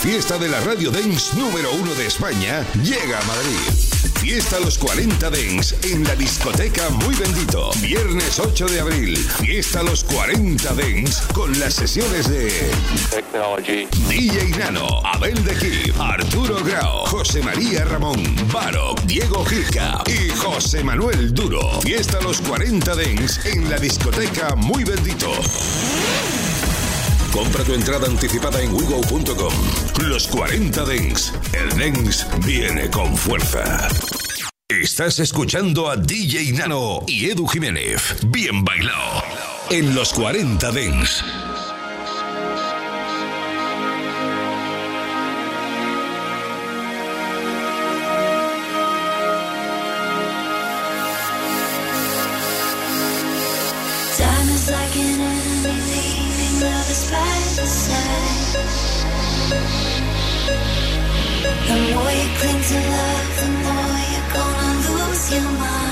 fiesta de la radio dance número uno de España llega a Madrid. Fiesta Los 40 Dens en la discoteca Muy Bendito. Viernes 8 de abril. Fiesta Los 40 Dens con las sesiones de DJ Nano, Abel de Kid, Arturo Grau, José María Ramón, Baro, Diego Gica y José Manuel Duro. Fiesta Los 40 Dens en la discoteca Muy Bendito. Compra tu entrada anticipada en wigo.com. Los 40 Dens. El Dens viene con fuerza. Estás escuchando a DJ Nano y Edu Jiménez. Bien bailado. En los 40 Dens. The more you cling to love, the more you're gonna lose your mind.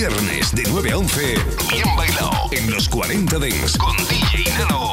Viernes de 9 a 11, bien bailado en los 40 Dents con DJ Nano.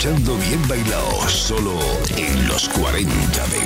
Escuchando Bien Bailao, solo en los 40 Dents.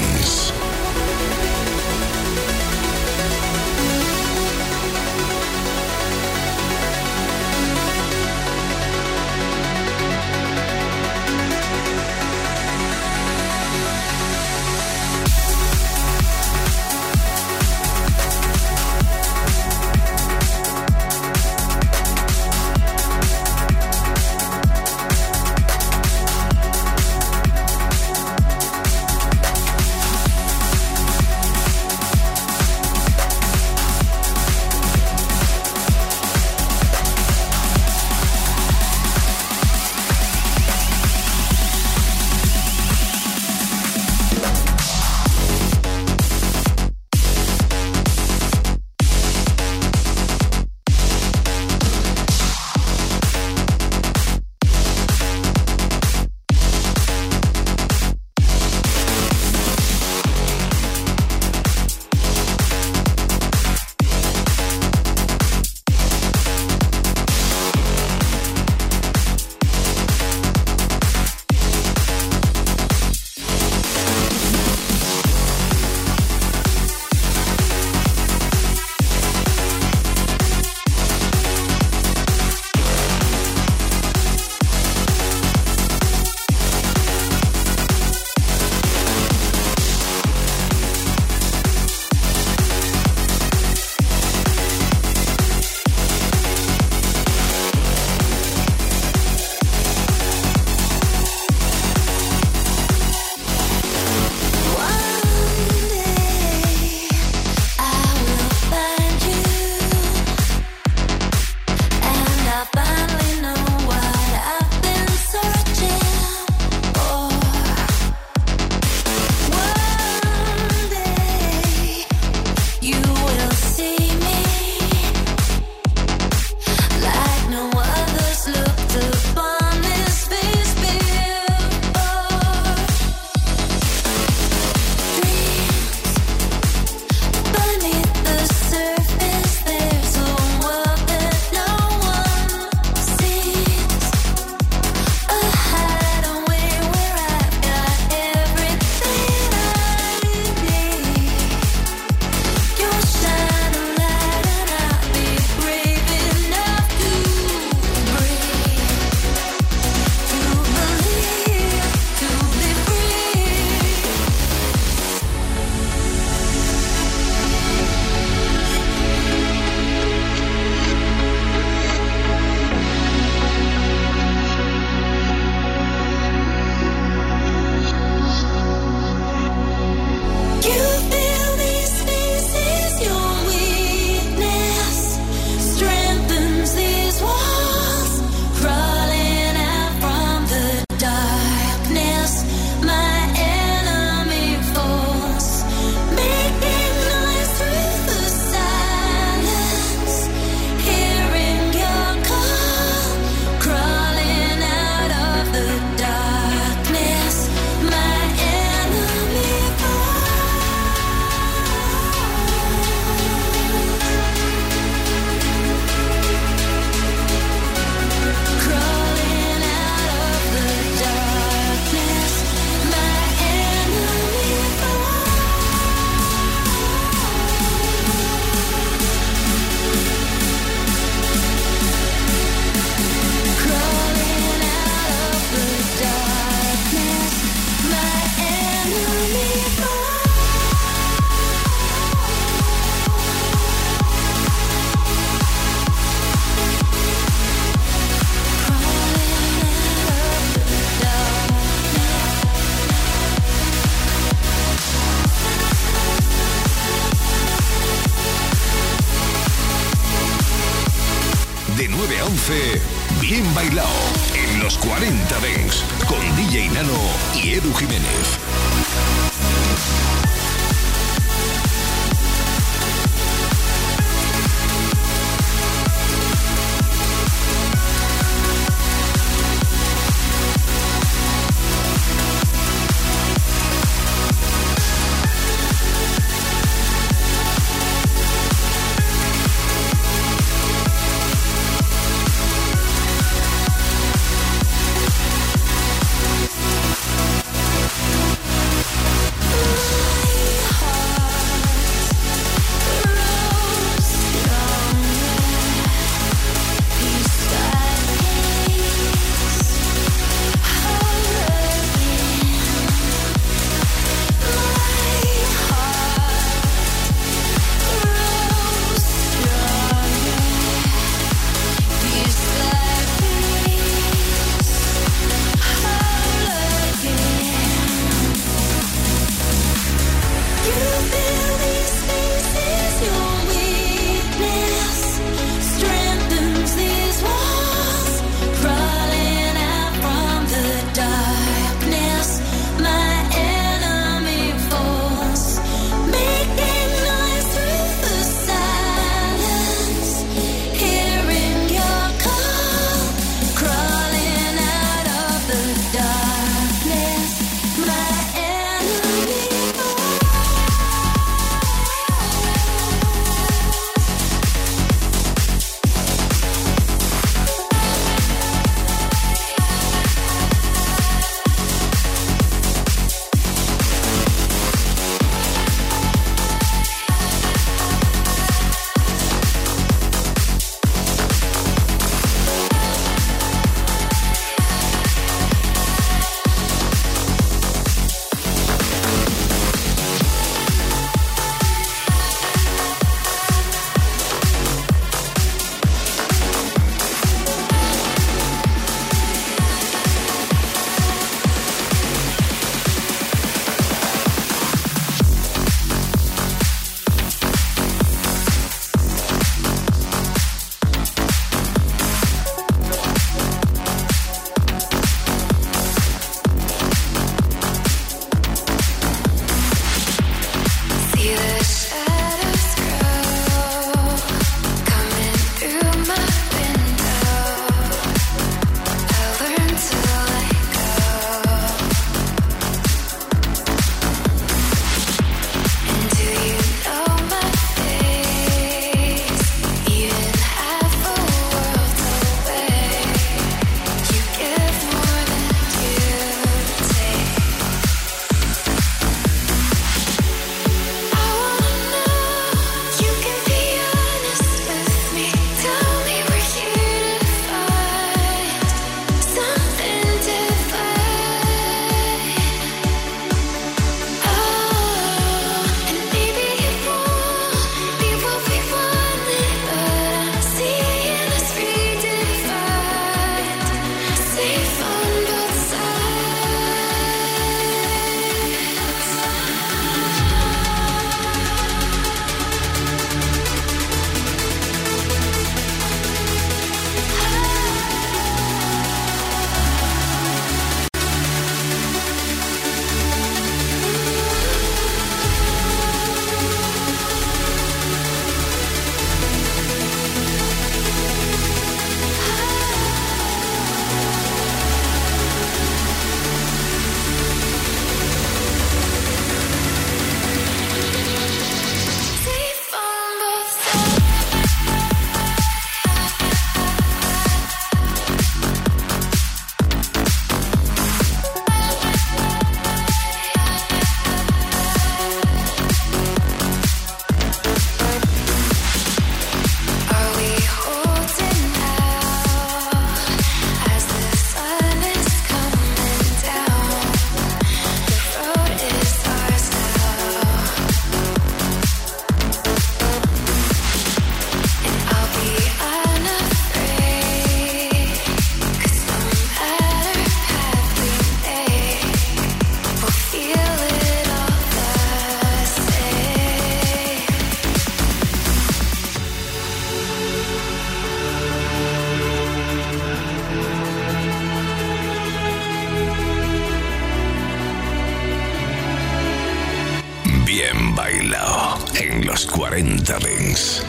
Bailao en los 40 Dings.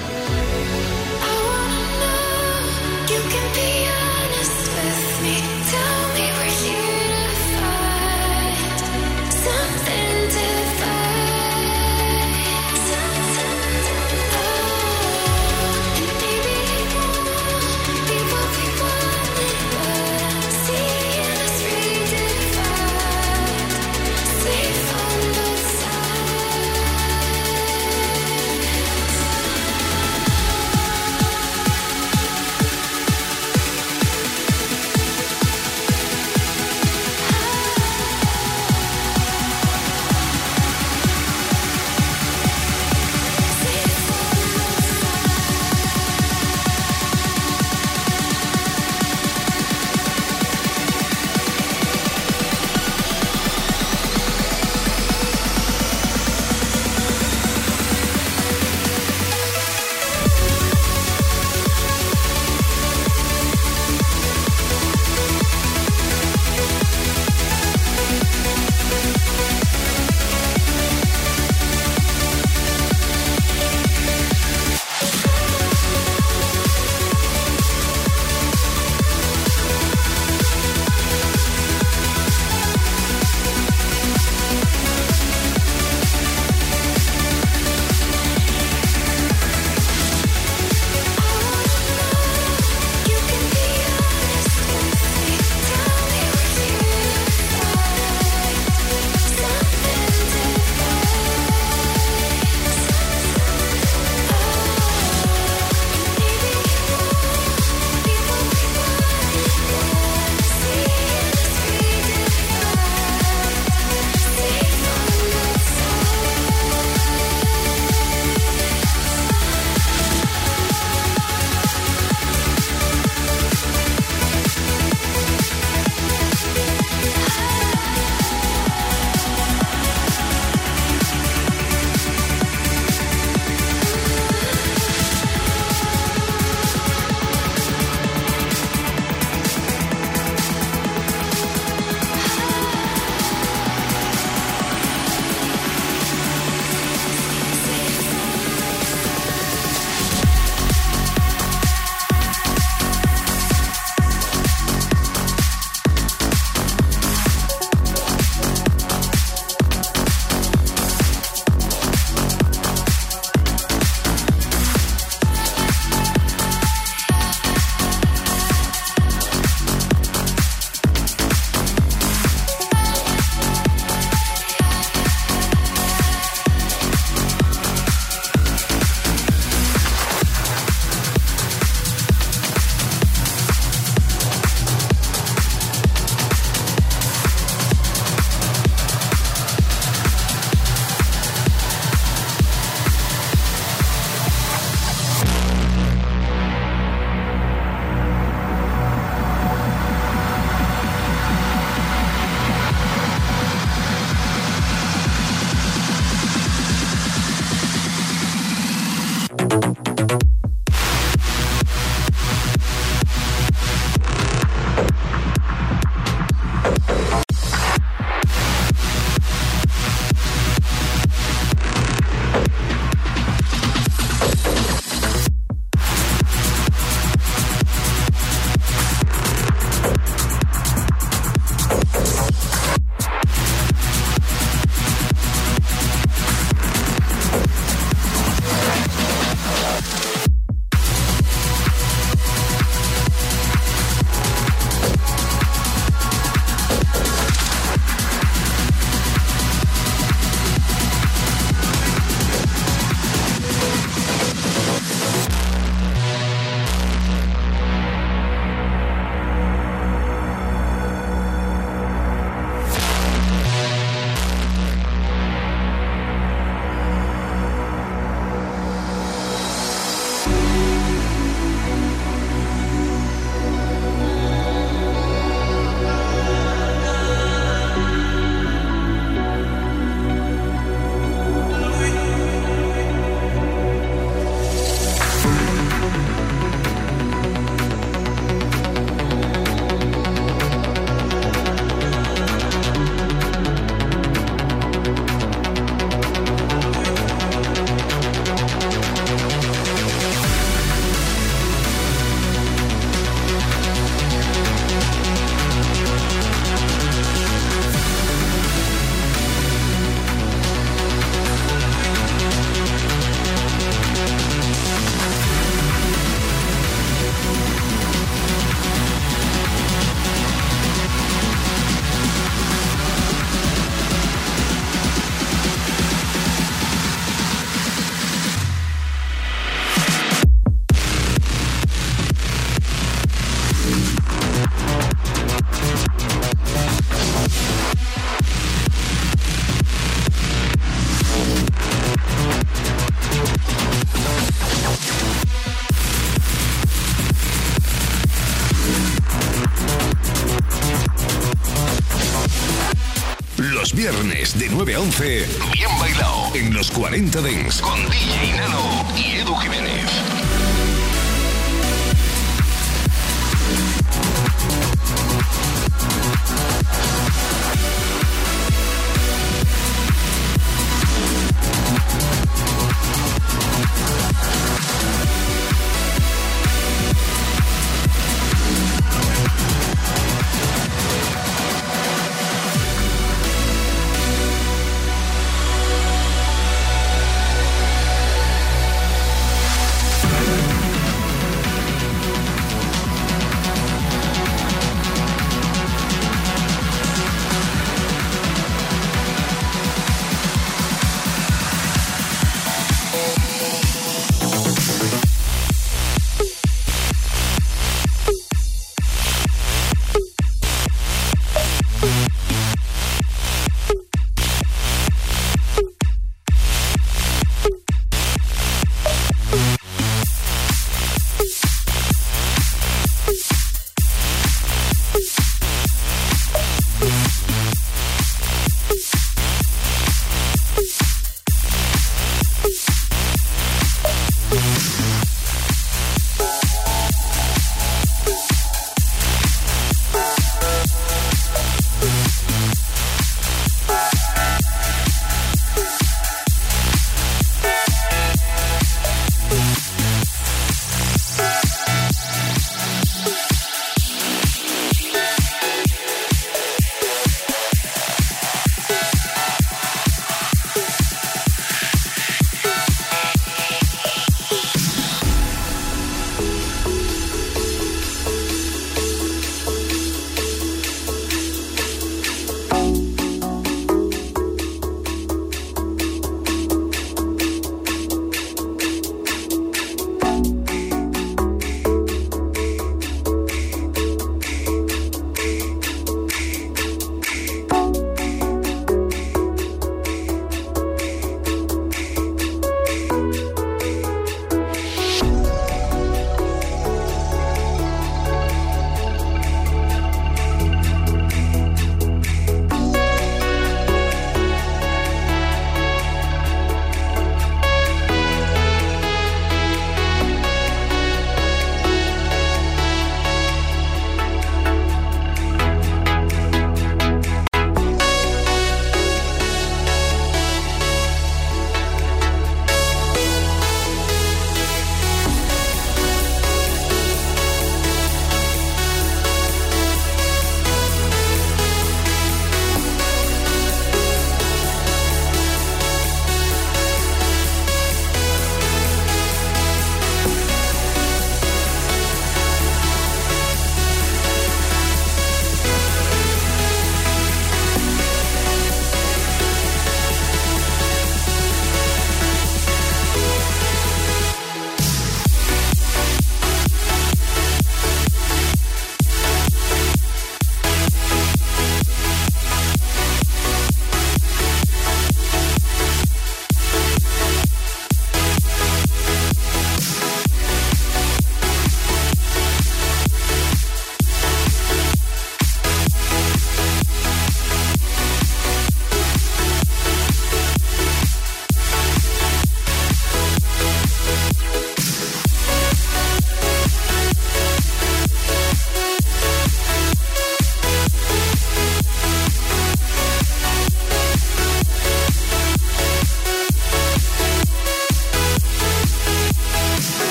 9 a 11, bien bailado en los 40 Dents con DJ Nano y Edu Jiménez.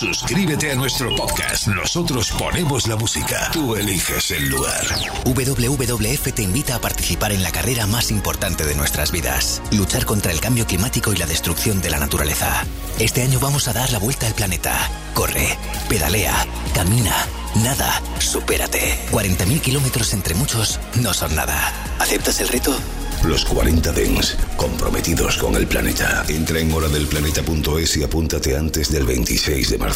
Suscríbete a nuestro podcast. Nosotros ponemos la música. Tú eliges el lugar. WWF te invita a participar en la carrera más importante de nuestras vidas. Luchar contra el cambio climático y la destrucción de la naturaleza. Este año vamos a dar la vuelta al planeta. Corre, pedalea, camina, nada, supérate. 40.000 kilómetros entre muchos no son nada. ¿Aceptas el reto? Los 40 Dens, comprometidos con el planeta. Entra en horadelplaneta.es y apúntate antes del 26 de marzo.